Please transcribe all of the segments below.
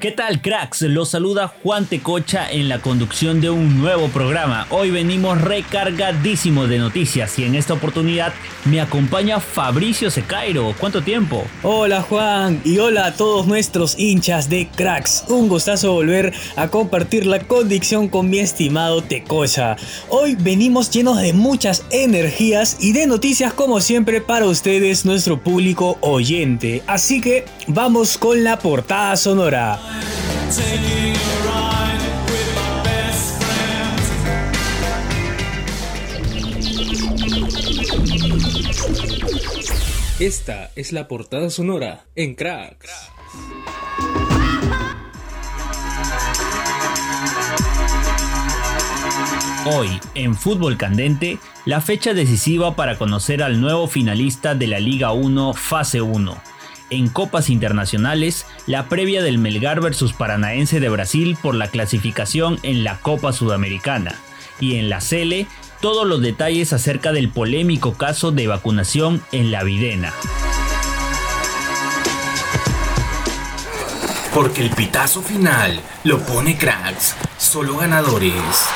¿Qué tal cracks? Los saluda Juan Tecocha en la conducción de un nuevo programa. Hoy venimos recargadísimos de noticias y en esta oportunidad me acompaña Fabricio Secairo. ¿Cuánto tiempo? Hola Juan y hola a todos nuestros hinchas de cracks. Un gustazo volver a compartir la condición con mi estimado Tecocha. Hoy venimos llenos de muchas energías y de noticias como siempre para ustedes, nuestro público oyente. Así que vamos con la portada sonora. Esta es la portada sonora en Cracks. Hoy, en Fútbol Candente, la fecha decisiva para conocer al nuevo finalista de la Liga 1 Fase 1 en copas internacionales, la previa del Melgar versus Paranaense de Brasil por la clasificación en la Copa Sudamericana. Y en la Cele, todos los detalles acerca del polémico caso de vacunación en la Videna. Porque el pitazo final lo pone cracks, solo ganadores.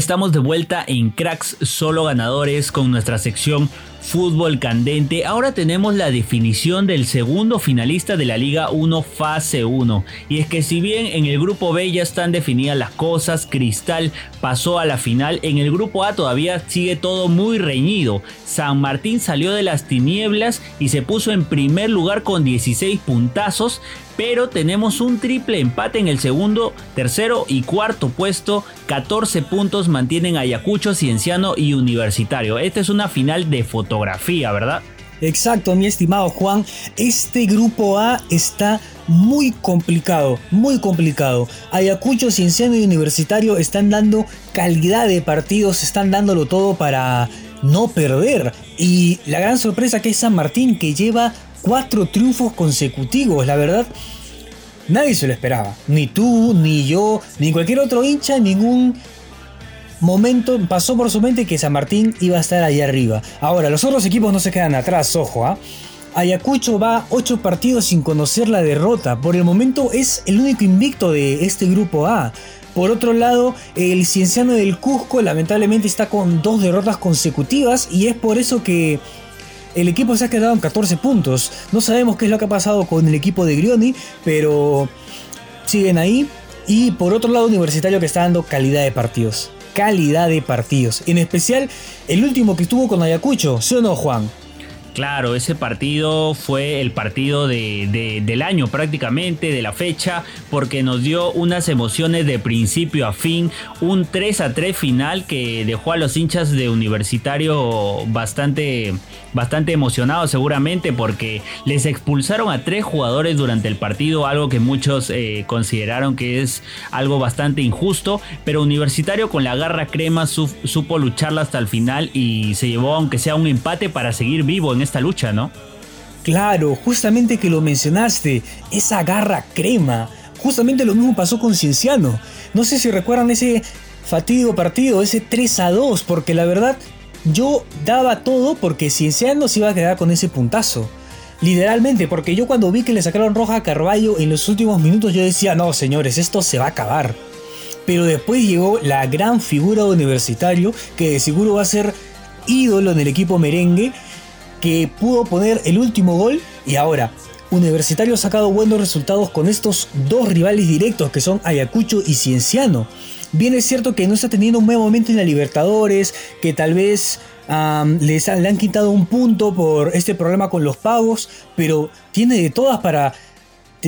Estamos de vuelta en Cracks Solo Ganadores con nuestra sección Fútbol Candente. Ahora tenemos la definición del segundo finalista de la Liga 1 Fase 1. Y es que si bien en el grupo B ya están definidas las cosas, Cristal pasó a la final, en el grupo A todavía sigue todo muy reñido. San Martín salió de las tinieblas y se puso en primer lugar con 16 puntazos, pero tenemos un triple empate en el segundo, tercero y cuarto puesto. 14 puntos mantienen Ayacucho, Cienciano y Universitario. Esta es una final de fotografía, ¿verdad? Exacto, mi estimado Juan. Este grupo A está muy complicado, muy complicado. Ayacucho, Cienciano y Universitario están dando calidad de partidos, están dándolo todo para no perder. Y la gran sorpresa que es San Martín, que lleva cuatro triunfos consecutivos, la verdad. Nadie se lo esperaba. Ni tú, ni yo, ni cualquier otro hincha, en ningún momento pasó por su mente que San Martín iba a estar ahí arriba. Ahora, los otros equipos no se quedan atrás, ojo, ¿ah? Ayacucho va 8 partidos sin conocer la derrota. Por el momento es el único invicto de este grupo A. Por otro lado, el Cienciano del Cusco lamentablemente está con dos derrotas consecutivas y es por eso que el equipo se ha quedado en 14 puntos. No sabemos qué es lo que ha pasado con el equipo de Grioni, pero siguen ahí. Y por otro lado, Universitario que está dando calidad de partidos. Calidad de partidos. En especial el último que estuvo con Ayacucho, ¿sí o no, Juan? Claro, ese partido fue el partido del año prácticamente, de la fecha, porque nos dio unas emociones de principio a fin, un 3 a 3 final que dejó a los hinchas de universitario bastante, bastante emocionados seguramente porque les expulsaron a tres jugadores durante el partido, algo que muchos eh, consideraron que es algo bastante injusto, pero universitario con la garra crema supo lucharla hasta el final y se llevó aunque sea un empate para seguir vivo esta lucha, ¿no? Claro, justamente que lo mencionaste, esa garra crema. Justamente lo mismo pasó con Cienciano. No sé si recuerdan ese fatídico partido, ese 3 a 2, porque la verdad yo daba todo porque Cienciano se iba a quedar con ese puntazo. Literalmente, porque yo cuando vi que le sacaron roja a Carballo en los últimos minutos, yo decía, no señores, esto se va a acabar. Pero después llegó la gran figura universitario, que de seguro va a ser ídolo en el equipo merengue, que pudo poner el último gol y ahora Universitario ha sacado buenos resultados con estos dos rivales directos que son Ayacucho y Cienciano. Bien es cierto que no está teniendo un buen momento en la Libertadores, que tal vez les le han quitado un punto por este problema con los pagos, pero tiene de todas para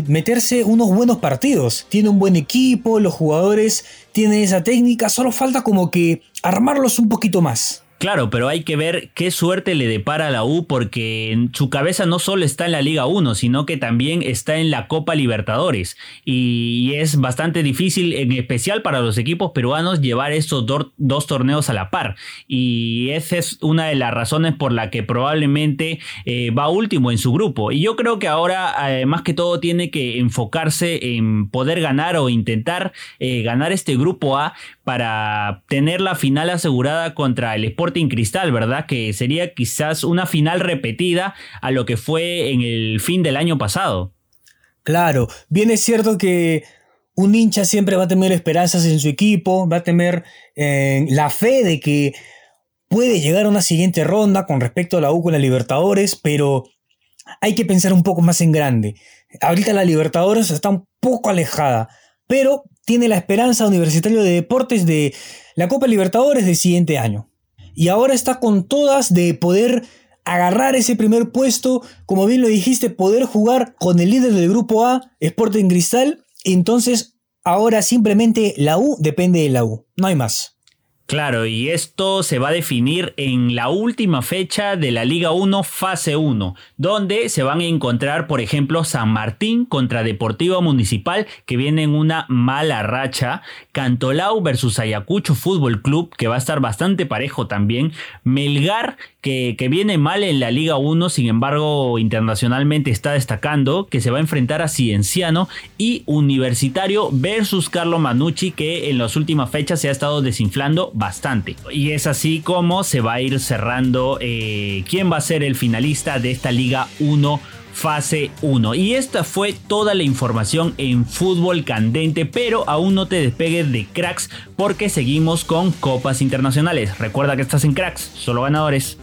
meterse unos buenos partidos. Tiene un buen equipo, los jugadores tienen esa técnica, solo falta como que armarlos un poquito más. Claro, pero hay que ver qué suerte le depara a la U porque en su cabeza no solo está en la Liga 1, sino que también está en la Copa Libertadores. Y es bastante difícil, en especial para los equipos peruanos, llevar estos dos torneos a la par. Y esa es una de las razones por la que probablemente eh, va último en su grupo. Y yo creo que ahora, eh, más que todo, tiene que enfocarse en poder ganar o intentar eh, ganar este grupo A para tener la final asegurada contra el Sporting Cristal, ¿verdad? Que sería quizás una final repetida a lo que fue en el fin del año pasado. Claro, bien es cierto que un hincha siempre va a tener esperanzas en su equipo, va a tener eh, la fe de que puede llegar a una siguiente ronda con respecto a la U con la Libertadores, pero hay que pensar un poco más en grande. Ahorita la Libertadores está un poco alejada, pero tiene la esperanza Universitario de Deportes de la Copa Libertadores del siguiente año. Y ahora está con todas de poder agarrar ese primer puesto, como bien lo dijiste, poder jugar con el líder del grupo A, Sporting Cristal. Entonces, ahora simplemente la U depende de la U, no hay más. Claro, y esto se va a definir en la última fecha de la Liga 1 fase 1, donde se van a encontrar, por ejemplo, San Martín contra Deportivo Municipal, que viene en una mala racha, Cantolao versus Ayacucho Fútbol Club, que va a estar bastante parejo también, Melgar, que, que viene mal en la Liga 1, sin embargo, internacionalmente está destacando, que se va a enfrentar a Cienciano, y Universitario versus Carlo Manucci, que en las últimas fechas se ha estado desinflando bastante. Y es así como se va a ir cerrando eh, quién va a ser el finalista de esta Liga 1 fase 1. Y esta fue toda la información en fútbol candente, pero aún no te despegues de cracks porque seguimos con copas internacionales. Recuerda que estás en cracks, solo ganadores.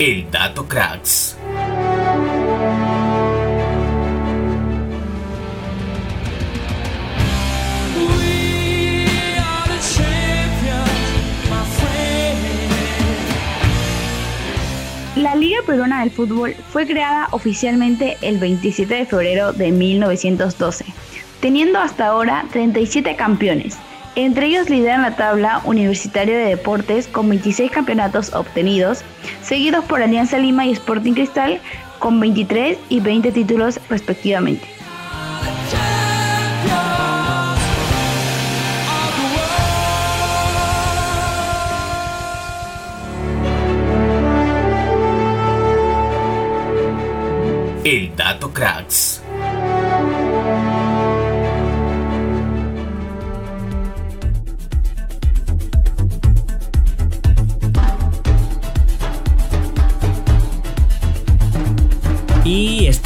El Dato Cracks. La Liga Peruana del Fútbol fue creada oficialmente el 27 de febrero de 1912, teniendo hasta ahora 37 campeones, entre ellos lideran la tabla Universitario de Deportes con 26 campeonatos obtenidos, seguidos por Alianza Lima y Sporting Cristal con 23 y 20 títulos respectivamente. El Dato Cracks.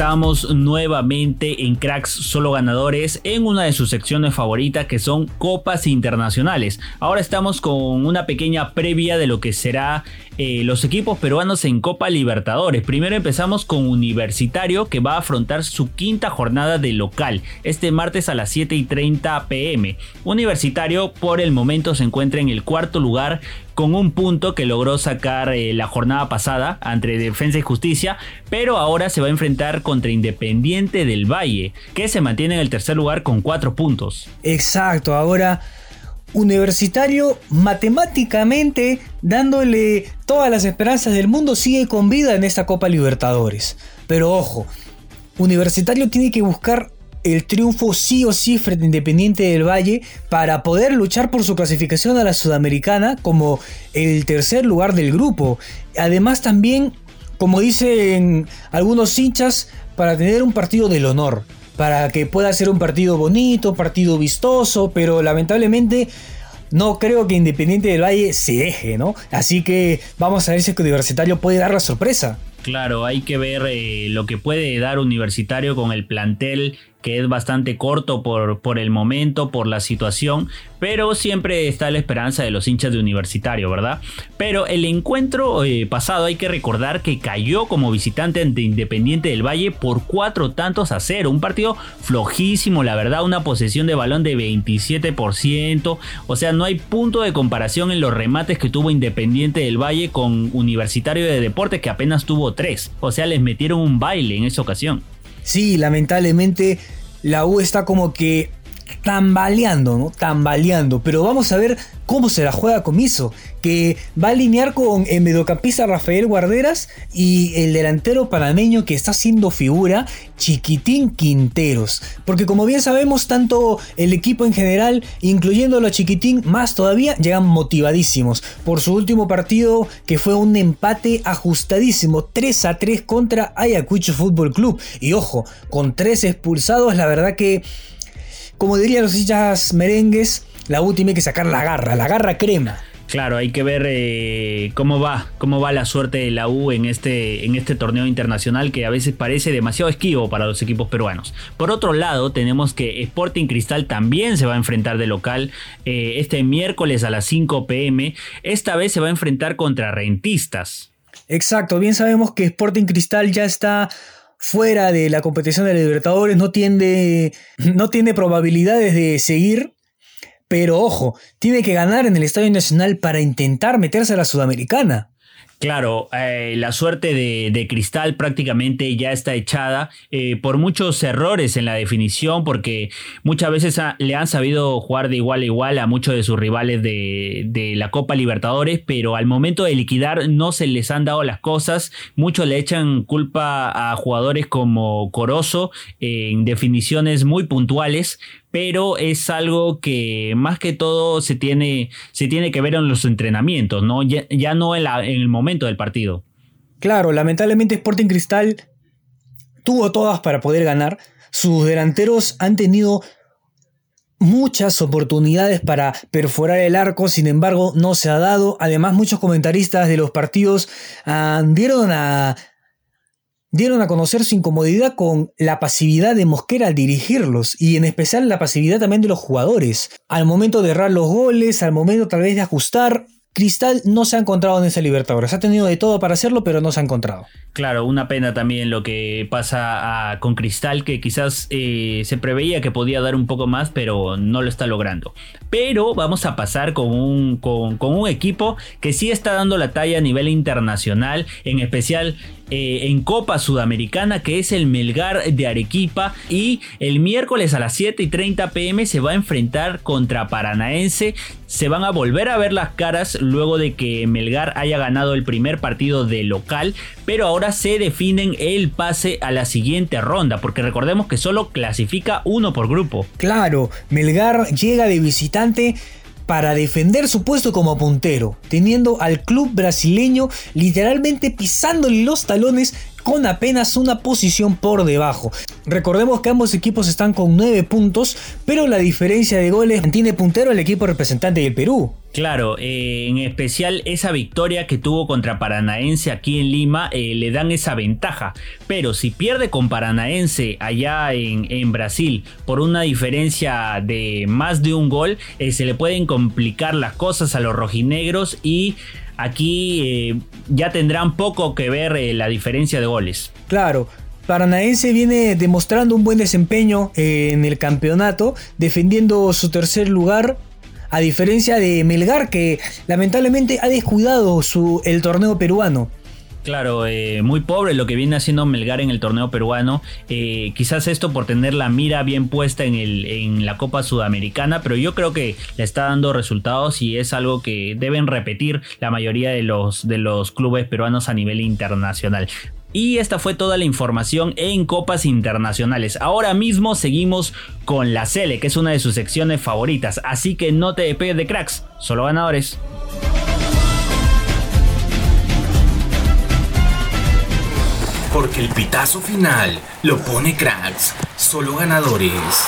Estamos nuevamente en Cracks Solo Ganadores en una de sus secciones favoritas que son Copas Internacionales. Ahora estamos con una pequeña previa de lo que será eh, los equipos peruanos en Copa Libertadores. Primero empezamos con Universitario que va a afrontar su quinta jornada de local este martes a las 7 y 30 pm. Universitario por el momento se encuentra en el cuarto lugar con un punto que logró sacar eh, la jornada pasada entre Defensa y Justicia, pero ahora se va a enfrentar contra Independiente del Valle, que se mantiene en el tercer lugar con cuatro puntos. Exacto, ahora Universitario matemáticamente dándole todas las esperanzas del mundo sigue con vida en esta Copa Libertadores. Pero ojo, Universitario tiene que buscar el triunfo sí o sí frente a Independiente del Valle para poder luchar por su clasificación a la Sudamericana como el tercer lugar del grupo. Además también, como dicen algunos hinchas, para tener un partido del honor para que pueda ser un partido bonito, partido vistoso, pero lamentablemente no creo que Independiente del Valle se deje, ¿no? Así que vamos a ver si Universitario puede dar la sorpresa. Claro, hay que ver eh, lo que puede dar Universitario con el plantel que es bastante corto por, por el momento, por la situación, pero siempre está la esperanza de los hinchas de universitario, ¿verdad? Pero el encuentro eh, pasado hay que recordar que cayó como visitante ante Independiente del Valle por cuatro tantos a cero, un partido flojísimo, la verdad, una posesión de balón de 27%, o sea, no hay punto de comparación en los remates que tuvo Independiente del Valle con Universitario de Deportes que apenas tuvo tres, o sea, les metieron un baile en esa ocasión. Sí, lamentablemente la U está como que tambaleando, ¿no? Tambaleando. Pero vamos a ver cómo se la juega Comiso, que va a alinear con el mediocampista Rafael Guarderas y el delantero panameño que está haciendo figura, Chiquitín Quinteros. Porque como bien sabemos, tanto el equipo en general, incluyendo a Chiquitín, más todavía, llegan motivadísimos por su último partido que fue un empate ajustadísimo, 3 a 3 contra Ayacucho Fútbol Club. Y ojo, con tres expulsados, la verdad que como dirían los hinchas merengues, la U tiene que sacar la garra, la garra crema. Claro, hay que ver eh, cómo va, cómo va la suerte de la U en este, en este torneo internacional que a veces parece demasiado esquivo para los equipos peruanos. Por otro lado, tenemos que Sporting Cristal también se va a enfrentar de local eh, este miércoles a las 5 pm. Esta vez se va a enfrentar contra Rentistas. Exacto, bien sabemos que Sporting Cristal ya está fuera de la competición de Libertadores, no tiene, no tiene probabilidades de seguir. Pero ojo, tiene que ganar en el Estadio Nacional para intentar meterse a la Sudamericana. Claro, eh, la suerte de, Cristal prácticamente ya está echada eh, por muchos errores en la definición, porque muchas veces le han sabido jugar de igual a igual a muchos de sus rivales de, de, la Copa Libertadores, pero al momento de liquidar no se les han dado las cosas. Muchos le echan culpa a jugadores como Corozo en definiciones muy puntuales, pero es algo que más que todo se tiene, se tiene que ver en los entrenamientos, ¿no? Ya, no en, en, el momento del partido. Claro, lamentablemente Sporting Cristal tuvo todas para poder ganar. Sus delanteros han tenido muchas oportunidades para perforar el arco, sin embargo no se ha dado. Además muchos comentaristas de los partidos ah, dieron a dieron a conocer su incomodidad con la pasividad de Mosquera al dirigirlos y en especial la pasividad también de los jugadores. Al momento de errar los goles, al momento tal vez de ajustar, Cristal no se ha encontrado en esa Libertadores. Ha tenido de todo para hacerlo, pero no se ha encontrado. Claro, una pena también lo que pasa con Cristal, que quizás eh, se preveía que podía dar un poco más, pero no lo está logrando. Pero vamos a pasar con un, con un equipo que sí está dando la talla a nivel internacional, en especial eh, en Copa Sudamericana, que es el Melgar de Arequipa. Y el miércoles a las 7 y 30 pm se va a enfrentar contra Paranaense. Se van a volver a ver las caras luego de que Melgar haya ganado el primer partido de local. Pero ahora se definen el pase a la siguiente ronda, porque recordemos que solo clasifica uno por grupo. Claro, Melgar llega de visitante para defender su puesto como puntero, teniendo al club brasileño literalmente pisándole los talones con apenas una posición por debajo. Recordemos que ambos equipos están con 9 puntos, pero la diferencia de goles mantiene puntero al equipo representante del Perú. Claro, eh, en especial esa victoria que tuvo contra Paranaense aquí en Lima eh, le dan esa ventaja. Pero si pierde con Paranaense allá en, Brasil por una diferencia de más de un gol, eh, se le pueden complicar las cosas a los rojinegros y aquí ya tendrán poco que ver la diferencia de goles. Claro, Paranaense viene demostrando un buen desempeño en el campeonato, defendiendo su tercer lugar a diferencia de Melgar que lamentablemente ha descuidado su, el torneo peruano. Claro, eh, muy pobre lo que viene haciendo Melgar en el torneo peruano. Eh, quizás esto por tener la mira bien puesta en, el, en la Copa Sudamericana, pero yo creo que le está dando resultados y es algo que deben repetir la mayoría de los, de los clubes peruanos a nivel internacional. Y esta fue toda la información en copas internacionales. Ahora mismo seguimos con la Cele, que es una de sus secciones favoritas. Así que no te de cracks, solo ganadores. Porque el pitazo final lo pone cracks, solo ganadores.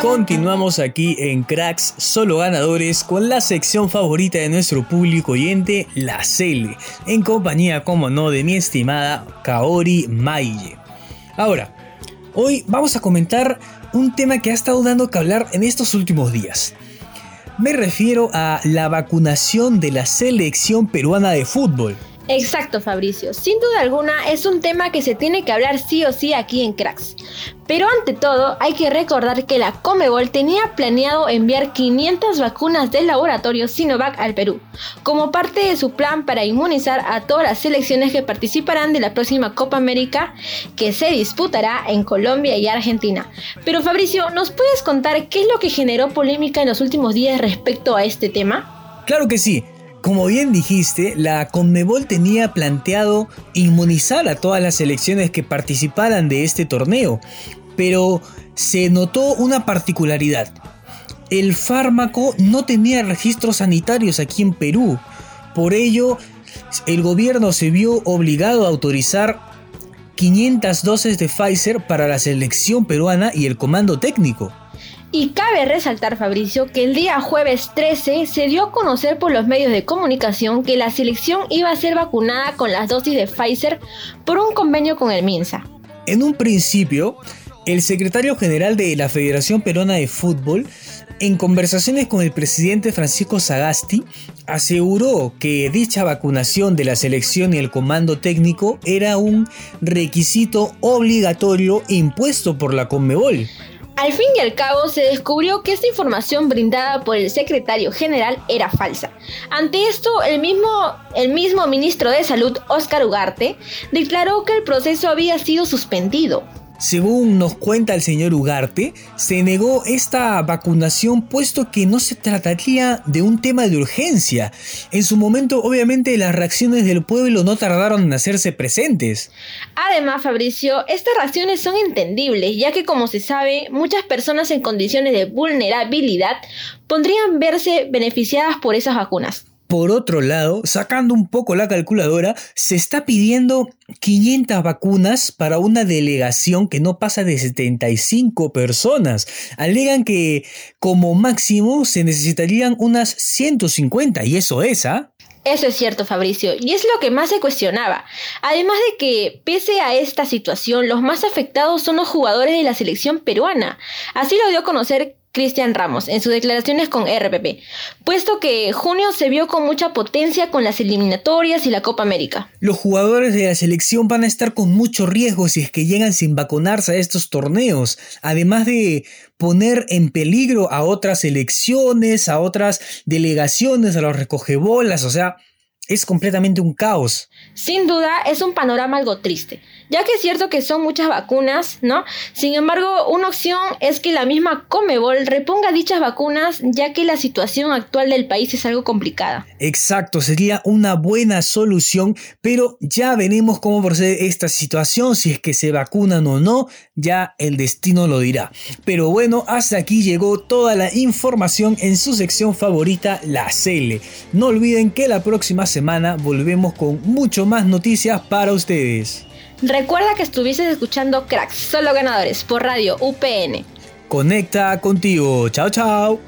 Continuamos aquí en Cracks Solo Ganadores con la sección favorita de nuestro público oyente, la Cele, en compañía, como no, de mi estimada Kaori Maille. Ahora, hoy vamos a comentar un tema que ha estado dando que hablar en estos últimos días. Me refiero a la vacunación de la selección peruana de fútbol. Exacto, Fabricio. Sin duda alguna es un tema que se tiene que hablar sí o sí aquí en Cracks. Pero ante todo, hay que recordar que la Comebol tenía planeado enviar 500 vacunas del laboratorio Sinovac al Perú, como parte de su plan para inmunizar a todas las selecciones que participarán de la próxima Copa América que se disputará en Colombia y Argentina. Pero Fabricio, ¿nos puedes contar qué es lo que generó polémica en los últimos días respecto a este tema? Claro que sí. Como bien dijiste, la Conmebol tenía planteado inmunizar a todas las selecciones que participaran de este torneo, pero se notó una particularidad. El fármaco no tenía registros sanitarios aquí en Perú. Por ello, el gobierno se vio obligado a autorizar 500 dosis de Pfizer para la selección peruana y el comando técnico. Y cabe resaltar, Fabricio, que el día jueves 13 se dio a conocer por los medios de comunicación que la selección iba a ser vacunada con las dosis de Pfizer por un convenio con el MINSA. En un principio, el secretario general de la Federación Peruana de Fútbol, en conversaciones con el presidente Francisco Sagasti, aseguró que dicha vacunación de la selección y el comando técnico era un requisito obligatorio impuesto por la Conmebol. Al fin y al cabo se descubrió que esta información brindada por el secretario general era falsa. Ante esto, el mismo, el mismo ministro de Salud, Óscar Ugarte, declaró que el proceso había sido suspendido. Según nos cuenta el señor Ugarte, se negó esta vacunación puesto que no se trataría de un tema de urgencia. En su momento, obviamente, las reacciones del pueblo no tardaron en hacerse presentes. Además, Fabricio, estas reacciones son entendibles, ya que como se sabe, muchas personas en condiciones de vulnerabilidad podrían verse beneficiadas por esas vacunas. Por otro lado, sacando un poco la calculadora, se está pidiendo 500 vacunas para una delegación que no pasa de 75 personas. Alegan que como máximo se necesitarían unas 150 y eso es, ¿ah? Eso es cierto, Fabricio, y es lo que más se cuestionaba. Además de que, pese a esta situación, los más afectados son los jugadores de la selección peruana. Así lo dio a conocer Cristian Ramos en sus declaraciones con RPP, puesto que junio se vio con mucha potencia con las eliminatorias y la Copa América. Los jugadores de la selección van a estar con mucho riesgo si es que llegan sin vacunarse a estos torneos, además de poner en peligro a otras selecciones, a otras delegaciones, a los recogebolas, o sea, es completamente un caos. Sin duda es un panorama algo triste, ya que es cierto que son muchas vacunas, ¿no? Sin embargo, una opción es que la misma Comebol reponga dichas vacunas, ya que la situación actual del país es algo complicada. Exacto, sería una buena solución, pero ya veremos cómo procede esta situación, si es que se vacunan o no, ya el destino lo dirá. Pero bueno, hasta aquí llegó toda la información en su sección favorita, la CL. No olviden que la próxima semana volvemos con mucho más noticias para ustedes. Recuerda que estuvieses escuchando Cracks, solo ganadores, por radio UPN. Conecta contigo. Chao, chao.